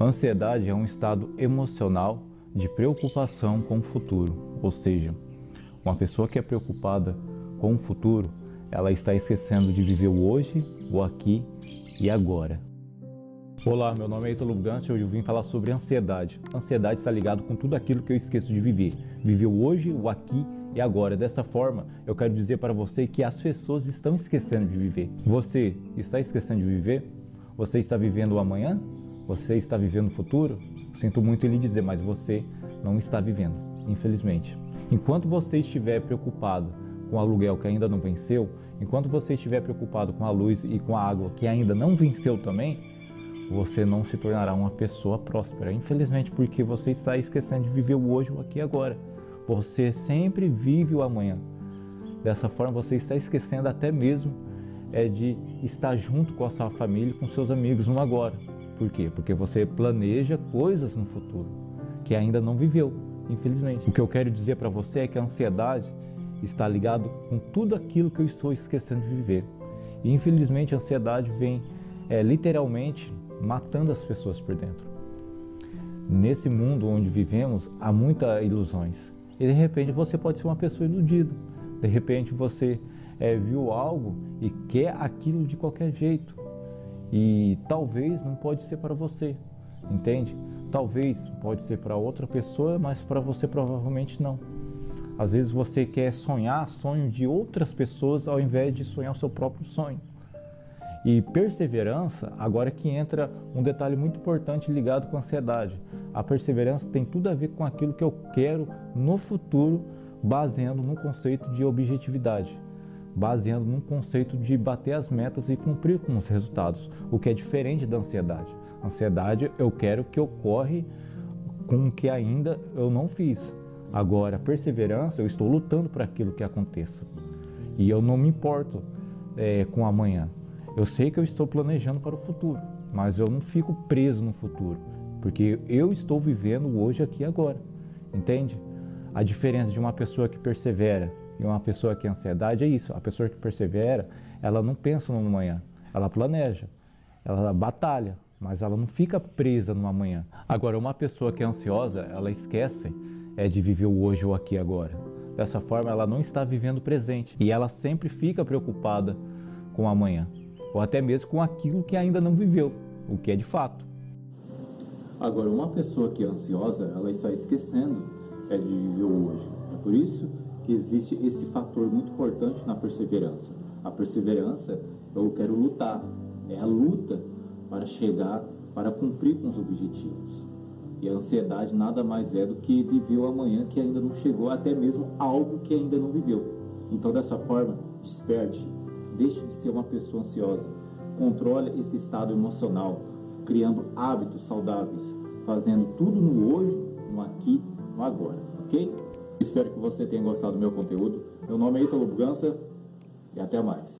Ansiedade é um estado emocional de preocupação com o futuro, ou seja, uma pessoa que é preocupada com o futuro, ela está esquecendo de viver o hoje, o aqui e agora. Olá, meu nome é Ítalo Gans e hoje eu vim falar sobre ansiedade. Ansiedade está ligado com tudo aquilo que eu esqueço de viver. Viver o hoje, o aqui e agora. Dessa forma, eu quero dizer para você que as pessoas estão esquecendo de viver. Você está esquecendo de viver? Você está vivendo o amanhã? Você está vivendo o futuro? Sinto muito em lhe dizer, mas você não está vivendo, infelizmente. Enquanto você estiver preocupado com o aluguel que ainda não venceu, enquanto você estiver preocupado com a luz e com a água que ainda não venceu também, você não se tornará uma pessoa próspera. Infelizmente, porque você está esquecendo de viver o hoje, o aqui e agora. Você sempre vive o amanhã. Dessa forma, você está esquecendo até mesmo é de estar junto com a sua família, com seus amigos no agora. Por quê? Porque você planeja coisas no futuro que ainda não viveu, infelizmente. O que eu quero dizer para você é que a ansiedade está ligado com tudo aquilo que eu estou esquecendo de viver. E infelizmente a ansiedade vem é, literalmente matando as pessoas por dentro. Nesse mundo onde vivemos há muitas ilusões. E de repente você pode ser uma pessoa iludida. De repente você é, viu algo e quer aquilo de qualquer jeito. E talvez não pode ser para você, entende? Talvez pode ser para outra pessoa, mas para você provavelmente não. Às vezes você quer sonhar sonho de outras pessoas ao invés de sonhar o seu próprio sonho. E perseverança, agora é que entra um detalhe muito importante ligado com a ansiedade. A perseverança tem tudo a ver com aquilo que eu quero no futuro, baseando no conceito de objetividade, baseando num conceito de bater as metas e cumprir com os resultados, o que é diferente da ansiedade. Ansiedade, eu quero que ocorre com o que ainda eu não fiz. Agora, perseverança, eu estou lutando para aquilo que aconteça. E eu não me importo é, com amanhã. Eu sei que eu estou planejando para o futuro, mas eu não fico preso no futuro, porque eu estou vivendo hoje, aqui agora. Entende? A diferença de uma pessoa que persevera e uma pessoa que ansiedade é isso. A pessoa que persevera, ela não pensa no amanhã, ela planeja, ela batalha, mas ela não fica presa no amanhã. Agora, uma pessoa que é ansiosa, ela esquece é de viver o hoje ou aqui agora. Dessa forma, ela não está vivendo o presente e ela sempre fica preocupada com o amanhã ou até mesmo com aquilo que ainda não viveu, o que é de fato. Agora, uma pessoa que é ansiosa, ela está esquecendo é o hoje. É por isso que existe esse fator muito importante na perseverança. A perseverança, eu quero lutar, é a luta para chegar, para cumprir com os objetivos. E a ansiedade nada mais é do que viver o amanhã que ainda não chegou, até mesmo algo que ainda não viveu. Então, dessa forma, desperte, Deixe de ser uma pessoa ansiosa. Controle esse estado emocional, criando hábitos saudáveis, fazendo tudo no hoje, no aqui, agora, ok? Espero que você tenha gostado do meu conteúdo. Meu nome é Ítalo Bugança e até mais.